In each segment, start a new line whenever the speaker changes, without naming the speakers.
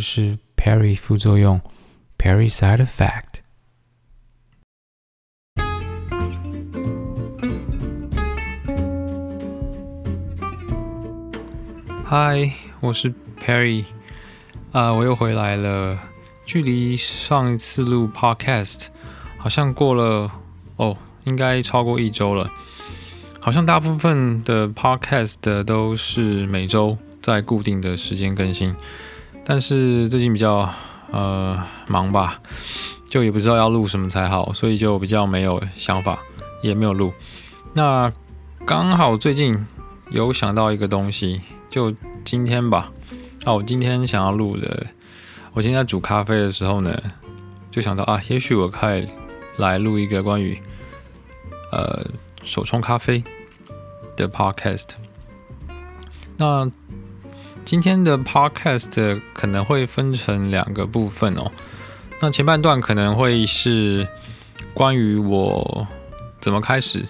是 Perry 副作用，Perry side effect。嗨，我是 Perry，啊，我又回来了。距离上一次录 Podcast 好像过了哦，应该超过一周了。好像大部分的 Podcast 都是每周在固定的时间更新，但是最近比较呃忙吧，就也不知道要录什么才好，所以就比较没有想法，也没有录。那刚好最近有想到一个东西，就今天吧。哦，我今天想要录的。我今天在煮咖啡的时候呢，就想到啊，也许我可以来录一个关于呃手冲咖啡的 podcast。那今天的 podcast 可能会分成两个部分哦。那前半段可能会是关于我怎么开始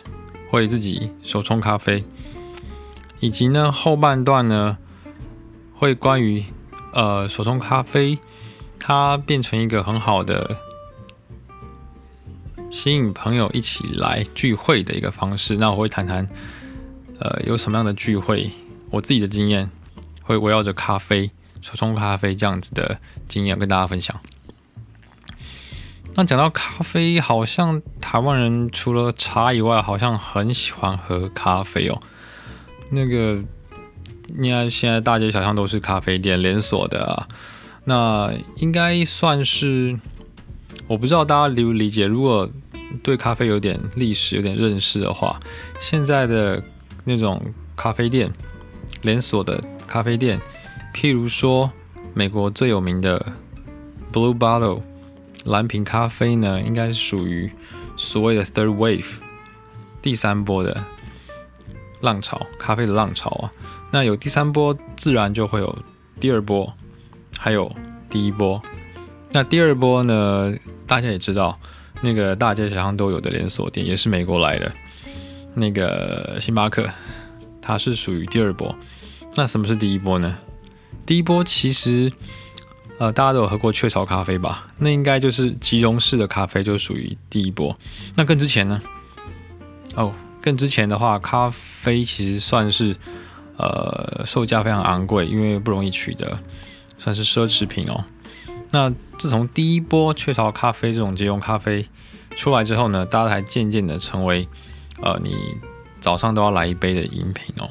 会自己手冲咖啡，以及呢后半段呢会关于呃手冲咖啡。它变成一个很好的吸引朋友一起来聚会的一个方式。那我会谈谈，呃，有什么样的聚会，我自己的经验，会围绕着咖啡、手冲咖啡这样子的经验跟大家分享。那讲到咖啡，好像台湾人除了茶以外，好像很喜欢喝咖啡哦。那个，你看现在大街小巷都是咖啡店，连锁的啊。那应该算是，我不知道大家理不理解。如果对咖啡有点历史、有点认识的话，现在的那种咖啡店，连锁的咖啡店，譬如说美国最有名的 Blue Bottle 蓝瓶咖啡呢，应该是属于所谓的 Third Wave 第三波的浪潮，咖啡的浪潮啊。那有第三波，自然就会有第二波。还有第一波，那第二波呢？大家也知道，那个大街小巷都有的连锁店，也是美国来的，那个星巴克，它是属于第二波。那什么是第一波呢？第一波其实，呃，大家都有喝过雀巢咖啡吧？那应该就是即溶式的咖啡，就属于第一波。那更之前呢？哦，更之前的话，咖啡其实算是，呃，售价非常昂贵，因为不容易取得。算是奢侈品哦。那自从第一波雀巢咖啡这种即溶咖啡出来之后呢，大家才渐渐的成为呃，你早上都要来一杯的饮品哦。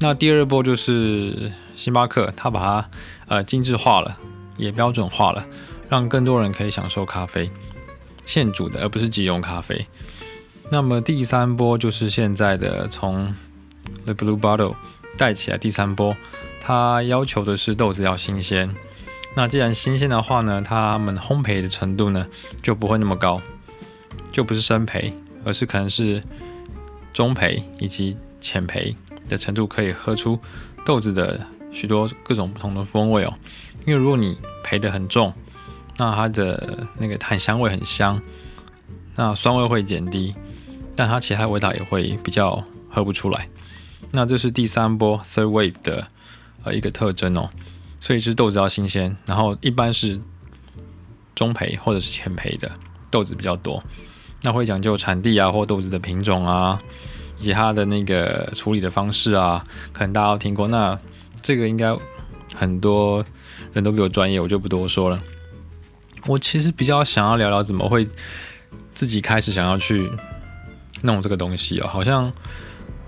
那第二波就是星巴克，它把它呃精致化了，也标准化了，让更多人可以享受咖啡现煮的，而不是即溶咖啡。那么第三波就是现在的从 The Blue Bottle 带起来第三波。它要求的是豆子要新鲜，那既然新鲜的话呢，他们烘焙的程度呢就不会那么高，就不是深焙，而是可能是中焙以及浅焙的程度，可以喝出豆子的许多各种不同的风味哦。因为如果你焙得很重，那它的那个檀香味很香，那酸味会减低，但它其他味道也会比较喝不出来。那这是第三波 Third Wave 的。呃，一个特征哦，所以是豆子要新鲜，然后一般是中培或者是浅培的豆子比较多，那会讲究产地啊，或豆子的品种啊，以及它的那个处理的方式啊，可能大家都听过。那这个应该很多人都比我专业，我就不多说了。我其实比较想要聊聊怎么会自己开始想要去弄这个东西哦，好像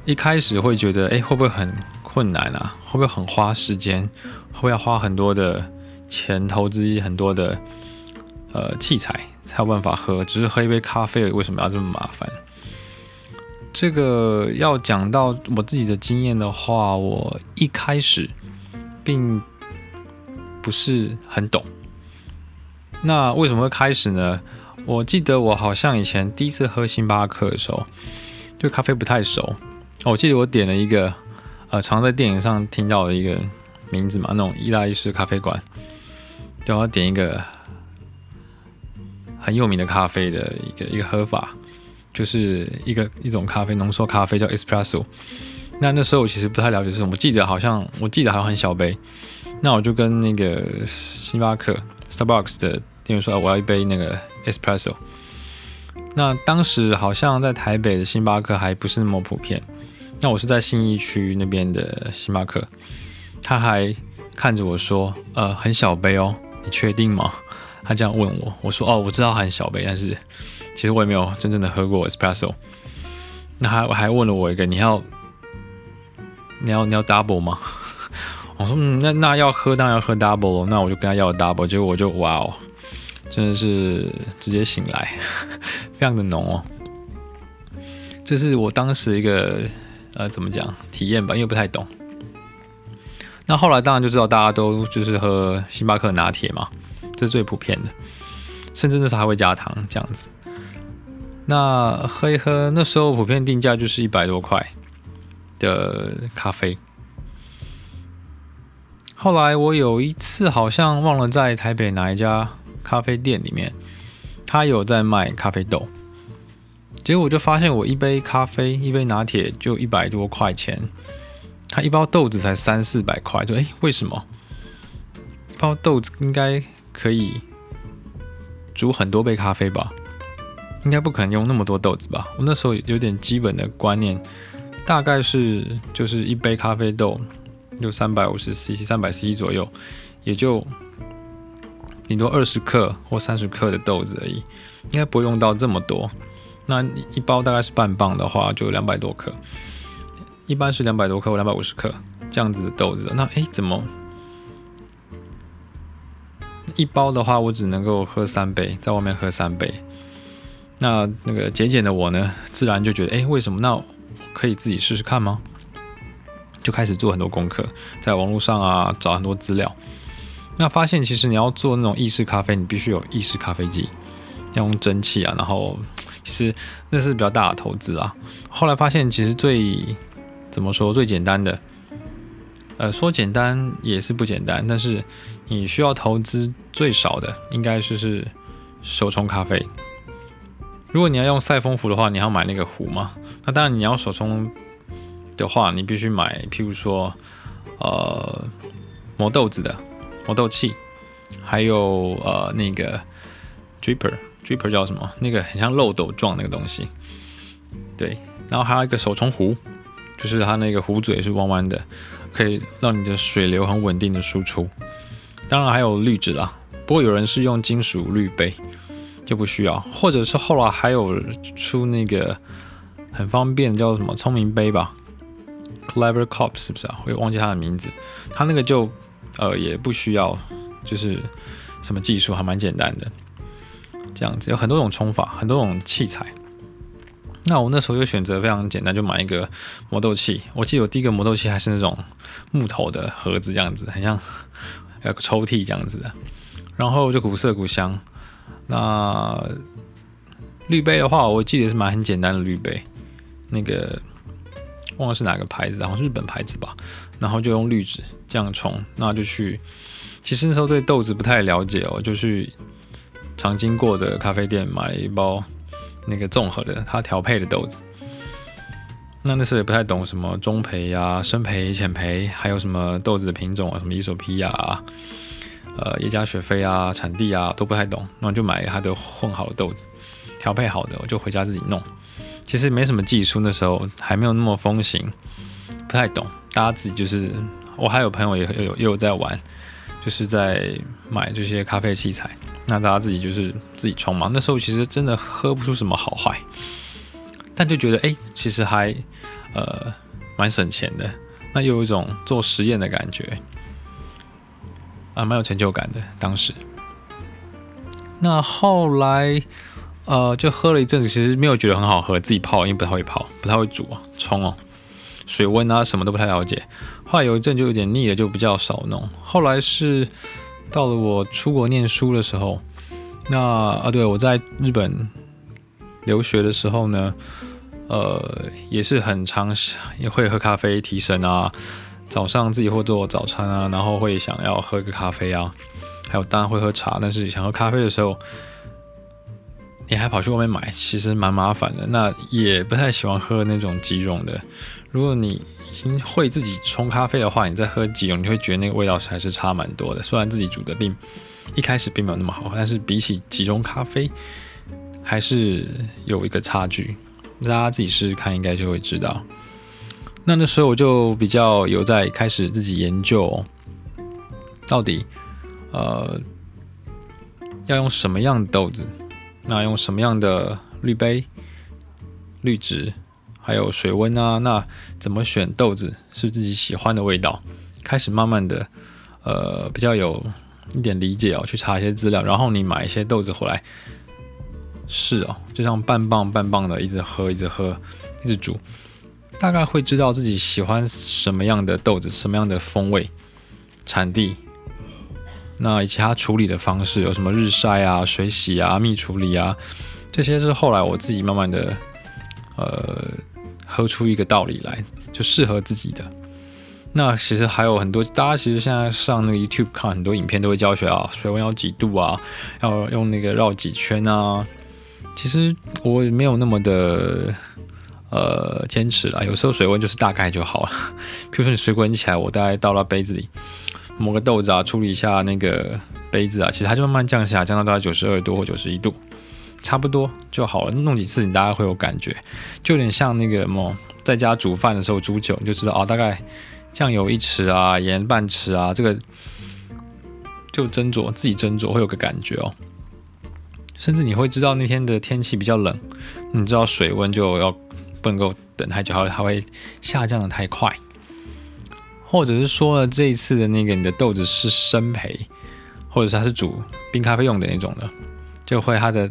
一开始会觉得，哎，会不会很困难啊？会不会很花时间？会不会要花很多的钱投资很多的呃器材才有办法喝？只是喝一杯咖啡，为什么要这么麻烦？这个要讲到我自己的经验的话，我一开始并不是很懂。那为什么会开始呢？我记得我好像以前第一次喝星巴克的时候，对咖啡不太熟。我记得我点了一个。呃，常在电影上听到的一个名字嘛，那种意大利式咖啡馆，都要点一个很有名的咖啡的一个一个喝法，就是一个一种咖啡浓缩咖啡叫 espresso。那那时候我其实不太了解是什么，我记得好像我记得好像很小杯，那我就跟那个星巴克 Starbucks 的店员说，我要一杯那个 Espresso。那当时好像在台北的星巴克还不是那么普遍。那我是在信义区那边的星巴克，他还看着我说：“呃，很小杯哦，你确定吗？”他这样问我，我说：“哦，我知道很小杯，但是其实我也没有真正的喝过 Espresso。”那还我还问了我一个：“你要你要你要 double 吗？” 我说：“嗯，那那要喝当然要喝 double，那我就跟他要 double。”结果我就哇哦，真的是直接醒来，非常的浓哦。这是我当时一个。呃，怎么讲体验吧？因为不太懂。那后来当然就知道大家都就是喝星巴克拿铁嘛，这是最普遍的，甚至那时候还会加糖这样子。那喝一喝，那时候普遍定价就是一百多块的咖啡。后来我有一次好像忘了在台北哪一家咖啡店里面，他有在卖咖啡豆。结果我就发现，我一杯咖啡，一杯拿铁就一百多块钱，他一包豆子才三四百块，就诶，为什么？一包豆子应该可以煮很多杯咖啡吧？应该不可能用那么多豆子吧？我那时候有点基本的观念，大概是就是一杯咖啡豆就三百五十 cc、三百 cc 左右，也就顶多二十克或三十克的豆子而已，应该不会用到这么多。那一包大概是半磅的话，就两百多克，一般是两百多克或两百五十克这样子的豆子。那诶，怎么一包的话，我只能够喝三杯，在外面喝三杯。那那个节俭的我呢，自然就觉得，诶，为什么？那可以自己试试看吗？就开始做很多功课，在网络上啊找很多资料。那发现其实你要做那种意式咖啡，你必须有意式咖啡机，要用蒸汽啊，然后。其实那是比较大的投资啊。后来发现，其实最怎么说最简单的，呃，说简单也是不简单。但是你需要投资最少的，应该是是手冲咖啡。如果你要用赛风壶的话，你要买那个壶嘛。那当然你要手冲的话，你必须买，譬如说，呃，磨豆子的磨豆器，还有呃那个 dripper。Dripper 叫什么？那个很像漏斗状那个东西，对。然后还有一个手冲壶，就是它那个壶嘴是弯弯的，可以让你的水流很稳定的输出。当然还有滤纸啦，不过有人是用金属滤杯，就不需要。或者是后来还有出那个很方便叫什么聪明杯吧，Clever Cup 是不是啊？我忘记它的名字。它那个就呃也不需要，就是什么技术，还蛮简单的。这样子有很多种冲法，很多种器材。那我那时候就选择非常简单，就买一个磨豆器。我记得我第一个磨豆器还是那种木头的盒子，这样子很像 有个抽屉这样子的。然后就古色古香。那滤杯的话，我记得是买很简单的滤杯，那个忘了是哪个牌子，好像是日本牌子吧。然后就用滤纸这样冲，那就去。其实那时候对豆子不太了解哦，就去。常经过的咖啡店买了一包那个综合的，它调配的豆子。那那时候也不太懂什么中培呀、深培、浅培，还有什么豆子的品种啊，什么伊索比亚啊、呃耶加雪菲啊、产地啊都不太懂。那我就买它的混好的豆子，调配好的，我就回家自己弄。其实没什么技术，那时候还没有那么风行，不太懂。大家自己就是，我还有朋友也有也有在玩，就是在买这些咖啡器材。那大家自己就是自己冲嘛。那时候其实真的喝不出什么好坏，但就觉得哎、其实还呃蛮省钱的。那又有一种做实验的感觉啊，蛮有成就感的。当时，那后来呃就喝了一阵子，其实没有觉得很好喝，自己泡因为不太会泡，不太会煮啊，冲哦，水温啊什么都不太了解。后来有一阵就有点腻了，就比较少弄。后来是。到了我出国念书的时候，那啊，对，我在日本留学的时候呢，呃，也是很常也会喝咖啡提神啊，早上自己会做早餐啊，然后会想要喝个咖啡啊，还有当然会喝茶，但是想喝咖啡的时候，你还跑去外面买，其实蛮麻烦的。那也不太喜欢喝那种即溶的，如果你已经会自己冲咖啡的话，你再喝即溶，你会觉得那个味道还是差蛮多的。虽然自己煮的并一开始并没有那么好，但是比起即溶咖啡，还是有一个差距。大家自己试试看，应该就会知道。那那时候我就比较有在开始自己研究，到底呃要用什么样的豆子，那用什么样的滤杯、滤纸，还有水温啊，那怎么选豆子是自己喜欢的味道？开始慢慢的呃比较有一点理解哦，去查一些资料，然后你买一些豆子回来试哦，就像半磅半磅的一直喝，一直喝，一直煮。大概会知道自己喜欢什么样的豆子，什么样的风味、产地，那以及它处理的方式有什么日晒啊、水洗啊、蜜处理啊，这些是后来我自己慢慢的呃喝出一个道理来，就适合自己的。那其实还有很多，大家其实现在上那个 YouTube 看很多影片都会教学啊，水温要几度啊，要用那个绕几圈啊。其实我没有那么的。呃，坚持了，有时候水温就是大概就好了。比如说你水滚起来，我大概倒到杯子里，磨个豆子啊，处理一下那个杯子啊，其实它就慢慢降下，降到大概九十二度或九十一度，差不多就好了。弄几次你大概会有感觉，就有点像那个什么，在家煮饭的时候煮酒，你就知道哦，大概酱油一匙啊，盐半匙啊，这个就斟酌自己斟酌会有个感觉哦。甚至你会知道那天的天气比较冷，你知道水温就要。不能够等太久，它会下降的太快，或者是说呢，这一次的那个你的豆子是生培，或者是它是煮冰咖啡用的那种的，就会它的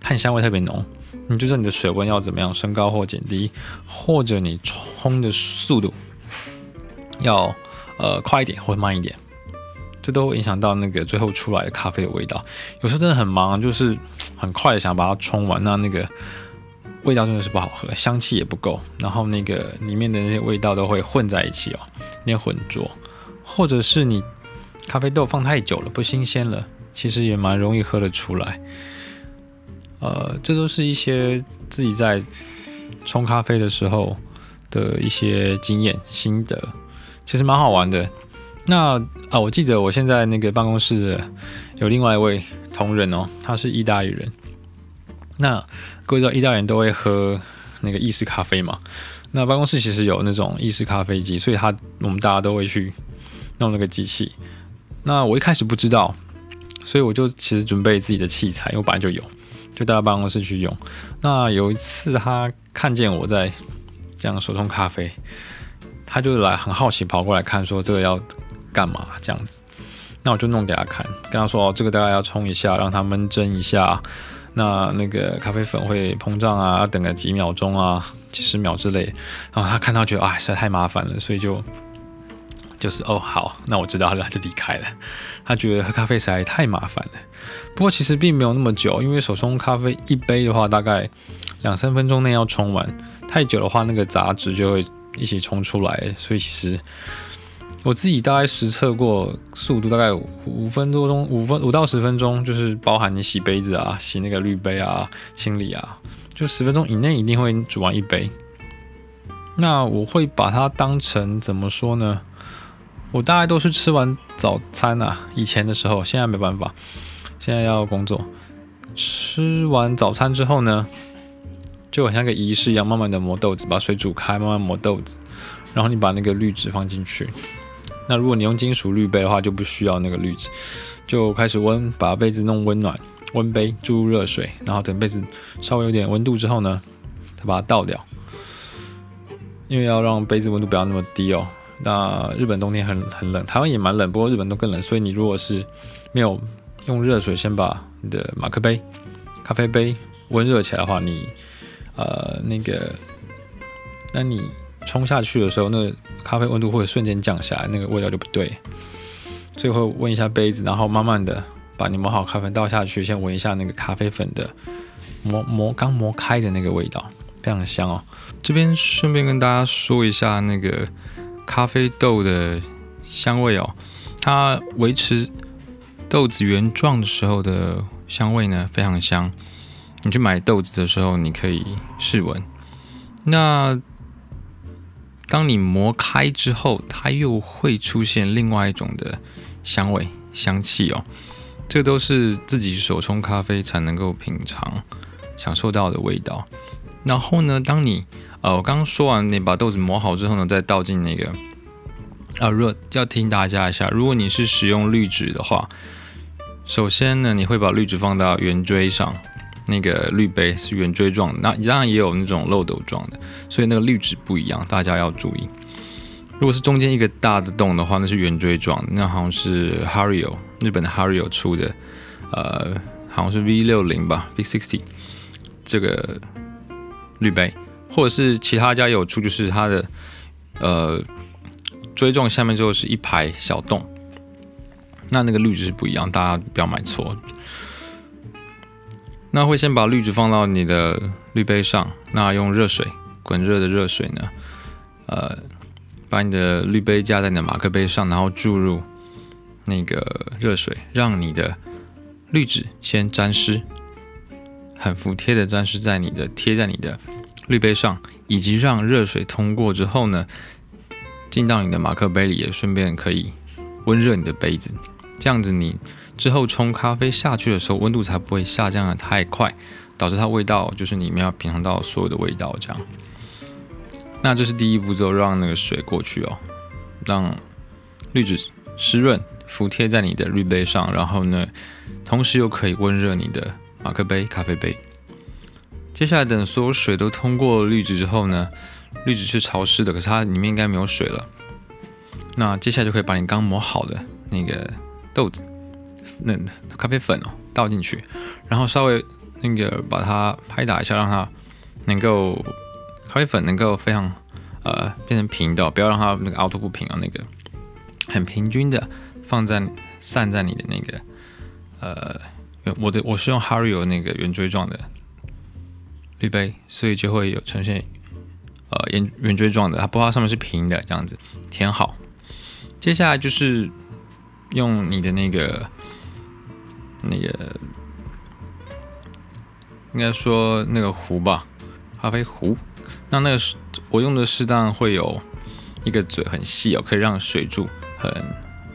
碳香味特别浓。你就说你的水温要怎么样升高或减低，或者你冲的速度要呃快一点或慢一点，这都会影响到那个最后出来的咖啡的味道。有时候真的很忙，就是很快的想把它冲完，那那个。味道真的是不好喝，香气也不够，然后那个里面的那些味道都会混在一起哦，有点混浊，或者是你咖啡豆放太久了，不新鲜了，其实也蛮容易喝得出来。呃，这都是一些自己在冲咖啡的时候的一些经验心得，其实蛮好玩的。那啊，我记得我现在那个办公室的有另外一位同仁哦，他是意大利人。那各位知道意大利人都会喝那个意式咖啡嘛？那办公室其实有那种意式咖啡机，所以他我们大家都会去弄那个机器。那我一开始不知道，所以我就其实准备自己的器材，因为我本来就有，就带到办公室去用。那有一次他看见我在这样手冲咖啡，他就来很好奇跑过来看，说这个要干嘛这样子？那我就弄给他看，跟他说哦，这个大概要冲一下，让它闷蒸一下。那那个咖啡粉会膨胀啊，要等个几秒钟啊，几十秒之类。然后他看到觉得啊，实在太麻烦了，所以就就是哦好，那我知道了，就离开了。他觉得喝咖啡实在太麻烦了。不过其实并没有那么久，因为手冲咖啡一杯的话，大概两三分钟内要冲完。太久的话，那个杂质就会一起冲出来，所以其实。我自己大概实测过速度，大概五分多钟，五分五到十分钟，就是包含你洗杯子啊、洗那个滤杯啊、清理啊，就十分钟以内一定会煮完一杯。那我会把它当成怎么说呢？我大概都是吃完早餐啊，以前的时候，现在没办法，现在要工作。吃完早餐之后呢，就很像个仪式一样，慢慢的磨豆子，把水煮开，慢慢磨豆子，然后你把那个滤纸放进去。那如果你用金属滤杯的话，就不需要那个滤纸，就开始温，把杯子弄温暖，温杯注入热水，然后等杯子稍微有点温度之后呢，再把它倒掉，因为要让杯子温度不要那么低哦。那日本冬天很很冷，台湾也蛮冷，不过日本都更冷，所以你如果是没有用热水先把你的马克杯、咖啡杯温热起来的话，你呃那个，那你。冲下去的时候，那咖啡温度会瞬间降下来，那个味道就不对。所以会温一下杯子，然后慢慢的把你磨好咖啡倒下去，先闻一下那个咖啡粉的磨磨刚磨开的那个味道，非常香哦。这边顺便跟大家说一下那个咖啡豆的香味哦，它维持豆子原状的时候的香味呢，非常香。你去买豆子的时候，你可以试闻。那当你磨开之后，它又会出现另外一种的香味、香气哦。这都是自己手冲咖啡才能够品尝、享受到的味道。然后呢，当你呃，我刚刚说完，你把豆子磨好之后呢，再倒进那个啊，热、呃、要提醒大家一下，如果你是使用滤纸的话，首先呢，你会把滤纸放到圆锥上，那个滤杯是圆锥状的，那当然也有那种漏斗状的，所以那个滤纸不一样，大家要注意。如果是中间一个大的洞的话，那是圆锥状，那好像是 Hario 日本的 Hario 出的，呃，好像是 V 六零吧，V sixty 这个滤杯。或者是其他家有出，就是它的呃锥状下面之后是一排小洞，那那个滤纸是不一样，大家不要买错。那会先把滤纸放到你的滤杯上，那用热水滚热的热水呢，呃，把你的滤杯架在你的马克杯上，然后注入那个热水，让你的滤纸先沾湿，很服帖的沾湿在你的贴在你的。滤杯上，以及让热水通过之后呢，进到你的马克杯里，也顺便可以温热你的杯子。这样子，你之后冲咖啡下去的时候，温度才不会下降得太快，导致它味道就是你们要品尝到所有的味道。这样，那这是第一步骤，让那个水过去哦，让滤纸湿润服帖在你的滤杯上，然后呢，同时又可以温热你的马克杯、咖啡杯。接下来等所有水都通过滤纸之后呢，滤纸是潮湿的，可是它里面应该没有水了。那接下来就可以把你刚磨好的那个豆子，那咖啡粉哦倒进去，然后稍微那个把它拍打一下，让它能够咖啡粉能够非常呃变成平的，不要让它那个凹凸不平啊，那个很平均的放在散在你的那个呃，我的我是用 Hario 那个圆锥状的。滤杯，所以就会有呈现，呃，圆圆锥状的，它不怕上面是平的，这样子填好。接下来就是用你的那个那个，应该说那个壶吧，咖啡壶。那那个是我用的适当会有一个嘴很细哦，可以让水柱很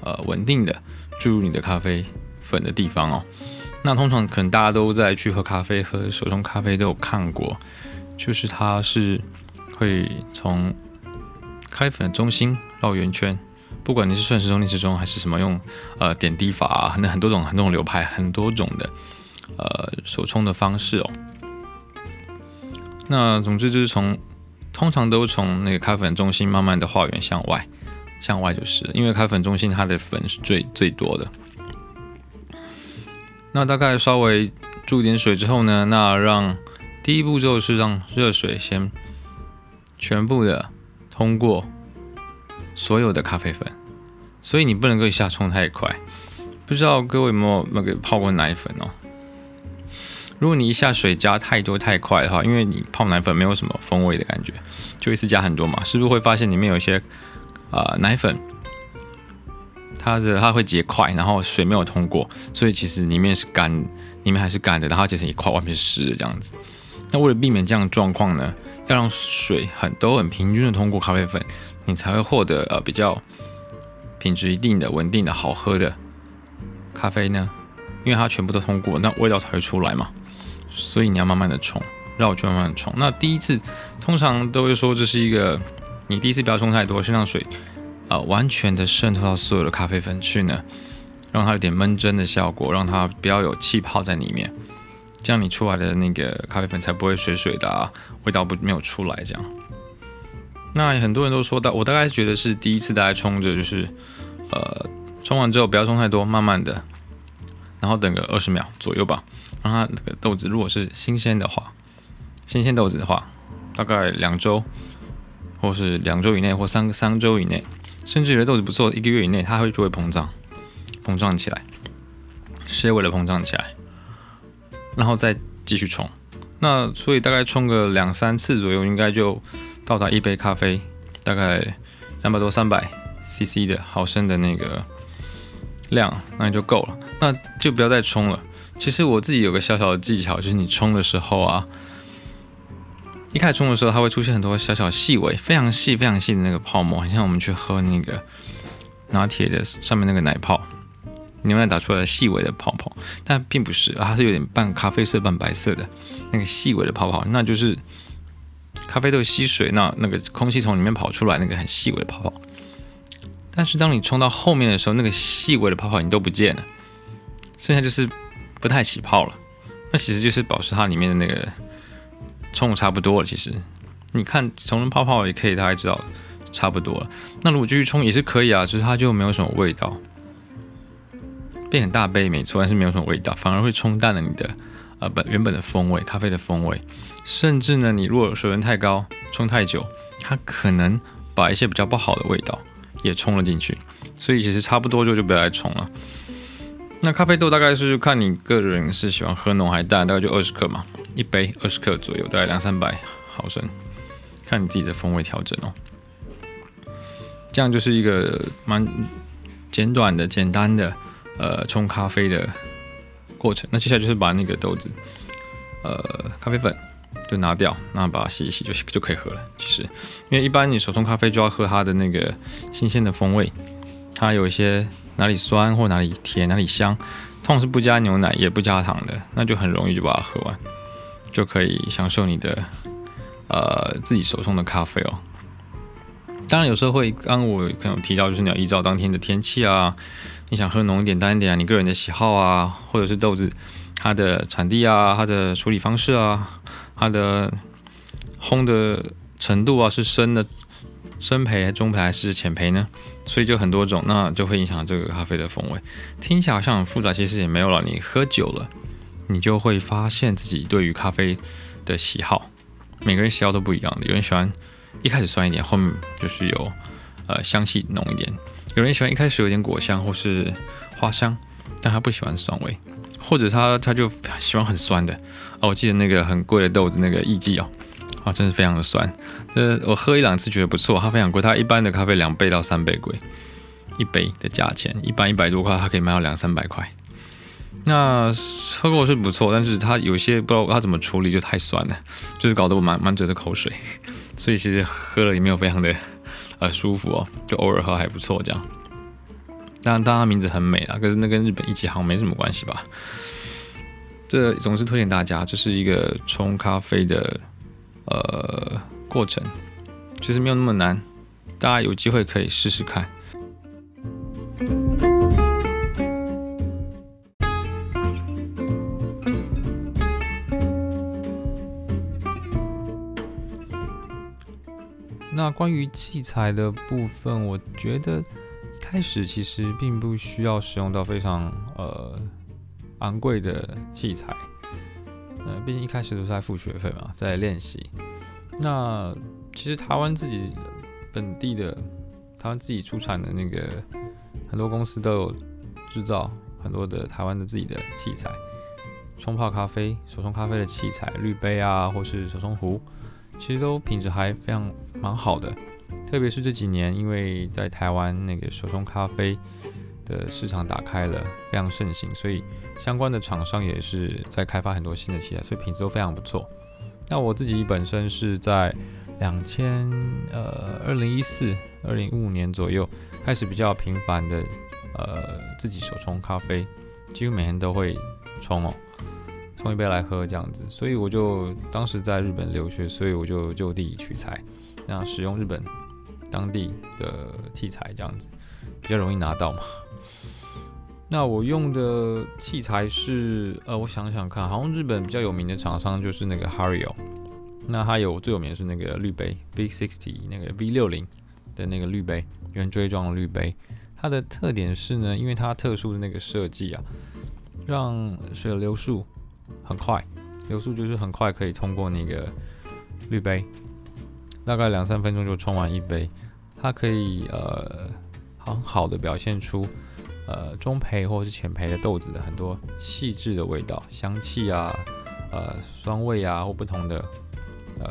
呃稳定的注入你的咖啡粉的地方哦。那通常可能大家都在去喝咖啡、喝手冲咖啡都有看过，就是它是会从咖啡粉的中心绕圆圈，不管你是顺时钟、逆时钟还是什么用呃点滴法啊，很很多种很多种流派，很多种的呃手冲的方式哦。那总之就是从通常都从那个咖啡粉中心慢慢的画圆向外，向外就是因为咖啡粉中心它的粉是最最多的。那大概稍微注点水之后呢，那让第一步骤是让热水先全部的通过所有的咖啡粉，所以你不能够一下冲太快。不知道各位有没有那个泡过奶粉哦？如果你一下水加太多太快的话，因为你泡奶粉没有什么风味的感觉，就一次加很多嘛，是不是会发现里面有一些啊、呃、奶粉？它的它会结块，然后水没有通过，所以其实里面是干，里面还是干的，然后结成一块，外面是湿的这样子。那为了避免这样的状况呢，要让水很都很平均的通过咖啡粉，你才会获得呃比较品质一定的、稳定的好喝的咖啡呢。因为它全部都通过，那味道才会出来嘛。所以你要慢慢的冲，绕圈慢慢冲。那第一次通常都会说这是一个，你第一次不要冲太多，先让水。啊、完全的渗透到所有的咖啡粉去呢，让它有点闷蒸的效果，让它不要有气泡在里面，这样你出来的那个咖啡粉才不会水水的啊，味道不没有出来这样。那很多人都说到，我大概觉得是第一次大家冲着就是，呃，冲完之后不要冲太多，慢慢的，然后等个二十秒左右吧，让它那个豆子如果是新鲜的话，新鲜豆子的话，大概两周，或是两周以内，或三三周以内。甚至有的豆子不错，一个月以内它会就会膨胀，膨胀起来，是为了膨胀起来，然后再继续冲。那所以大概冲个两三次左右，应该就到达一杯咖啡大概两百多三百 CC 的毫升的那个量，那就够了。那就不要再冲了。其实我自己有个小小的技巧，就是你冲的时候啊，一开始冲的时候，它会出现很多小小细微、非常细、非常细的那个泡沫，很像我们去喝那个拿铁的上面那个奶泡，牛奶打出来的细微的泡泡，但并不是，它是有点半咖啡色、半白色的那个细微的泡泡，那就是咖啡豆吸水，那那个空气从里面跑出来那个很细微的泡泡。但是当你冲到后面的时候，那个细微的泡泡已经都不见了，剩下就是不太起泡了。那其实就是保持它里面的那个。冲的差不多了，其实你看从泡泡也可以大概知道差不多了。那如果继续冲也是可以啊，只是它就没有什么味道，变很大杯没错，但是没有什么味道，反而会冲淡了你的呃本原本的风味，咖啡的风味。甚至呢，你如果水温太高，冲太久，它可能把一些比较不好的味道也冲了进去。所以其实差不多就就不要再冲了。那咖啡豆大概是看你个人是喜欢喝浓还淡，大概就二十克嘛，一杯二十克左右，大概两三百毫升，看你自己的风味调整哦。这样就是一个蛮简短的、简单的呃冲咖啡的过程。那接下来就是把那个豆子，呃咖啡粉就拿掉，那把它洗一洗就就可以喝了。其实，因为一般你手冲咖啡就要喝它的那个新鲜的风味，它有一些。哪里酸或哪里甜，哪里香，通常是不加牛奶也不加糖的，那就很容易就把它喝完，就可以享受你的呃自己手冲的咖啡哦。当然有时候会，刚刚我可能提到，就是你要依照当天的天气啊，你想喝浓一点、淡一点啊，你个人的喜好啊，或者是豆子它的产地啊、它的处理方式啊、它的烘的程度啊，是深的。深焙、中焙还是浅焙呢？所以就很多种，那就会影响这个咖啡的风味。听起来好像很复杂，其实也没有了。你喝久了，你就会发现自己对于咖啡的喜好，每个人喜好都不一样的。有人喜欢一开始酸一点，后面就是有呃香气浓一点；有人喜欢一开始有点果香或是花香，但他不喜欢酸味，或者他他就喜欢很酸的。哦，我记得那个很贵的豆子，那个艺妓哦。啊，真是非常的酸。呃，我喝一两次觉得不错，它非常贵，它一般的咖啡两倍到三倍贵，一杯的价钱，一般一百多块，它可以卖到两三百块。那喝过是不错，但是它有些不知道它怎么处理，就太酸了，就是搞得我满满嘴的口水，所以其实喝了也没有非常的呃舒服哦，就偶尔喝还不错这样。当然，当然名字很美啊，可是那跟日本一起好像没什么关系吧？这总是推荐大家，这是一个冲咖啡的。呃，过程其实没有那么难，大家有机会可以试试看。那关于器材的部分，我觉得一开始其实并不需要使用到非常呃昂贵的器材。呃，毕竟一开始都是在付学费嘛，在练习。那其实台湾自己本地的，台湾自己出产的那个很多公司都有制造很多的台湾的自己的器材，冲泡咖啡、手冲咖啡的器材，滤杯啊，或是手冲壶，其实都品质还非常蛮好的。特别是这几年，因为在台湾那个手冲咖啡的市场打开了，非常盛行，所以相关的厂商也是在开发很多新的器材，所以品质都非常不错。那我自己本身是在两千呃二零一四二零一五年左右开始比较频繁的呃自己手冲咖啡，几乎每天都会冲哦，冲一杯来喝这样子。所以我就当时在日本留学，所以我就就地取材，那使用日本当地的器材这样子比较容易拿到嘛。那我用的器材是，呃，我想想看，好像日本比较有名的厂商就是那个 Hario，那它有最有名的是那个滤杯 Big Sixty 那个 V 六零的那个滤杯，圆锥状的滤杯。它的特点是呢，因为它特殊的那个设计啊，让水流速很快，流速就是很快可以通过那个滤杯，大概两三分钟就冲完一杯。它可以呃很好的表现出。呃，中焙或者是浅焙的豆子的很多细致的味道、香气啊，呃，酸味啊，或不同的呃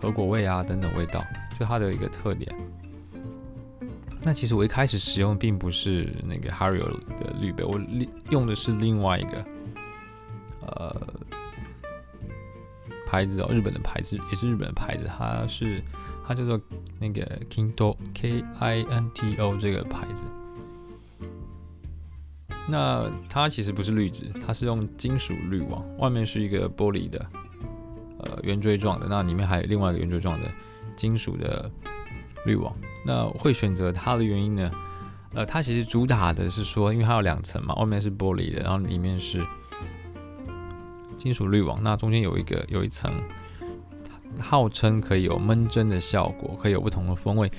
核果味啊等等味道，就它的一个特点。那其实我一开始使用并不是那个 Hario 的滤杯，我用的是另外一个呃牌子哦，日本的牌子也是日本的牌子，它是它叫做那个 Kinto K I N T O 这个牌子。那它其实不是滤纸，它是用金属滤网，外面是一个玻璃的，呃，圆锥状的，那里面还有另外一个圆锥状的金属的滤网。那会选择它的原因呢？呃，它其实主打的是说，因为它有两层嘛，外面是玻璃的，然后里面是金属滤网，那中间有一个有一层，号称可以有闷蒸的效果，可以有不同的风味。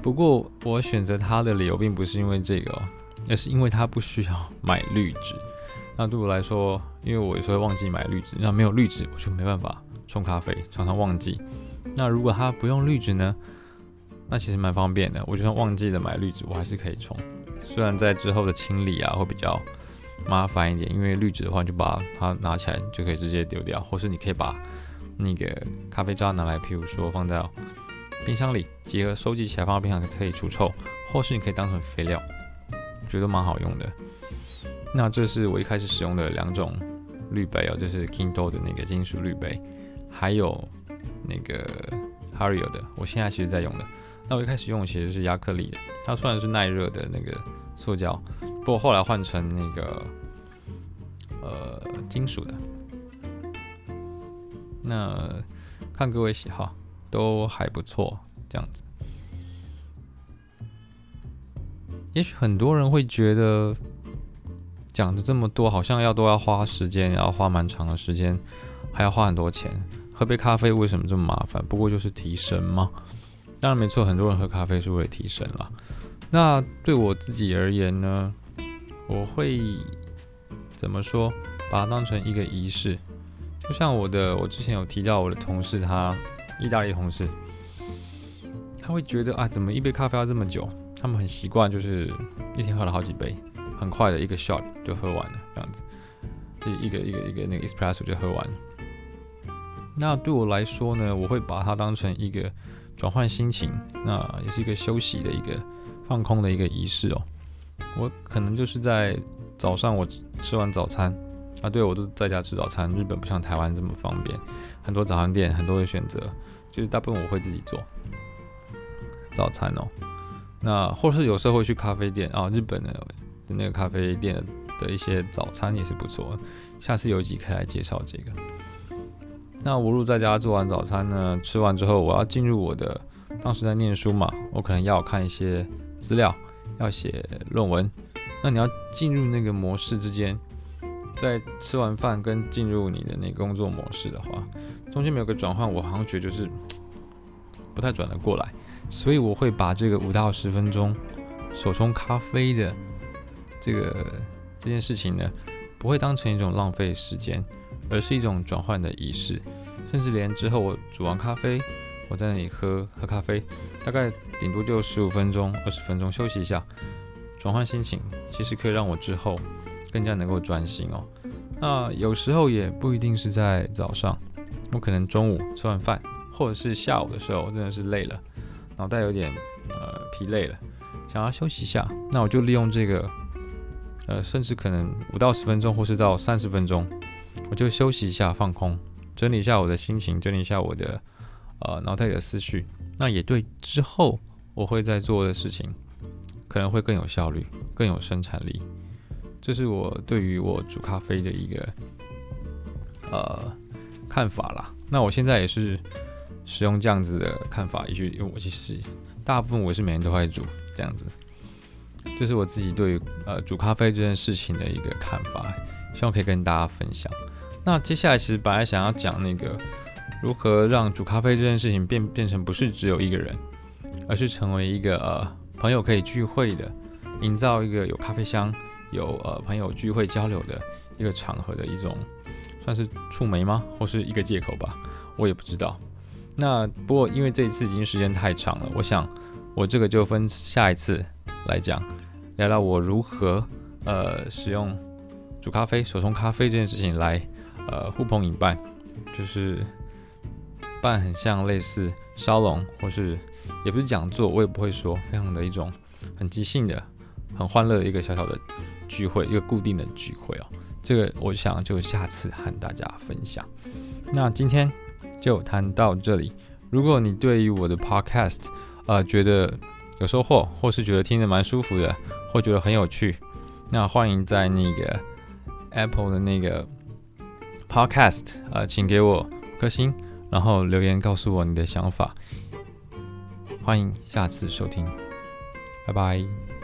不过我选择它的理由并不是因为这个，而是因为它不需要买滤纸。那对我来说，因为我有时候忘记买滤纸，那没有滤纸我就没办法冲咖啡，常常忘记。那如果它不用滤纸呢？那其实蛮方便的，我就算忘记了买滤纸，我还是可以冲。虽然在之后的清理啊会比较麻烦一点，因为滤纸的话，就把它拿起来就可以直接丢掉，或是你可以把那个咖啡渣拿来，譬如说放在冰箱里，结合收集起来放到冰箱可以除臭，或是你可以当成肥料，我觉得蛮好用的。那这是我一开始使用的两种滤杯哦，就是 Kinto 的那个金属滤杯，还有那个 Hario 的，我现在其实在用的。那我一开始用的其实是亚克力的，它虽然是耐热的那个塑胶，不过后来换成那个呃金属的。那看各位喜好，都还不错，这样子。也许很多人会觉得讲的这么多，好像要都要花时间，要花蛮长的时间，还要花很多钱。喝杯咖啡为什么这么麻烦？不过就是提神嘛。当然没错，很多人喝咖啡是为了提神啦。那对我自己而言呢，我会怎么说？把它当成一个仪式。就像我的，我之前有提到我的同事，他意大利同事，他会觉得啊，怎么一杯咖啡要这么久？他们很习惯，就是一天喝了好几杯，很快的一个 shot 就喝完了，这样子，一一个一个一个那个 espresso 就喝完了。那对我来说呢，我会把它当成一个。转换心情，那也是一个休息的一个放空的一个仪式哦。我可能就是在早上，我吃完早餐啊，对，我都在家吃早餐。日本不像台湾这么方便，很多早餐店很多的选择，就是大部分我会自己做早餐哦。那或是有时候会去咖啡店啊，日本的那个咖啡店的一些早餐也是不错。下次有机会可以来介绍这个。那我如果在家做完早餐呢，吃完之后我要进入我的，当时在念书嘛，我可能要看一些资料，要写论文。那你要进入那个模式之间，在吃完饭跟进入你的那个工作模式的话，中间没有个转换，我好像觉得就是不太转得过来。所以我会把这个五到十分钟手冲咖啡的这个这件事情呢，不会当成一种浪费时间。而是一种转换的仪式，甚至连之后我煮完咖啡，我在那里喝喝咖啡，大概顶多就十五分钟、二十分钟休息一下，转换心情，其实可以让我之后更加能够专心哦。那有时候也不一定是在早上，我可能中午吃完饭，或者是下午的时候，真的是累了，脑袋有点呃疲累了，想要休息一下，那我就利用这个，呃，甚至可能五到十分钟，或是到三十分钟。我就休息一下，放空，整理一下我的心情，整理一下我的呃脑袋里的思绪。那也对之后我会在做的事情，可能会更有效率，更有生产力。这是我对于我煮咖啡的一个呃看法啦。那我现在也是使用这样子的看法，也许因为我其实大部分我是每天都会煮这样子。这是我自己对于呃煮咖啡这件事情的一个看法，希望可以跟大家分享。那接下来其实本来想要讲那个如何让煮咖啡这件事情变变成不是只有一个人，而是成为一个呃朋友可以聚会的，营造一个有咖啡香、有呃朋友聚会交流的一个场合的一种，算是触媒吗？或是一个借口吧？我也不知道。那不过因为这一次已经时间太长了，我想我这个就分下一次来讲，聊聊我如何呃使用煮咖啡、手冲咖啡这件事情来。呃，呼朋引伴，就是办很像类似烧龙，或是也不是讲座，我也不会说，非常的一种很即兴的、很欢乐的一个小小的聚会，一个固定的聚会哦。这个我想就下次和大家分享。那今天就谈到这里。如果你对于我的 podcast 呃觉得有收获，或是觉得听得蛮舒服的，或觉得很有趣，那欢迎在那个 Apple 的那个 podcast 呃，请给我颗星，然后留言告诉我你的想法。欢迎下次收听，拜拜。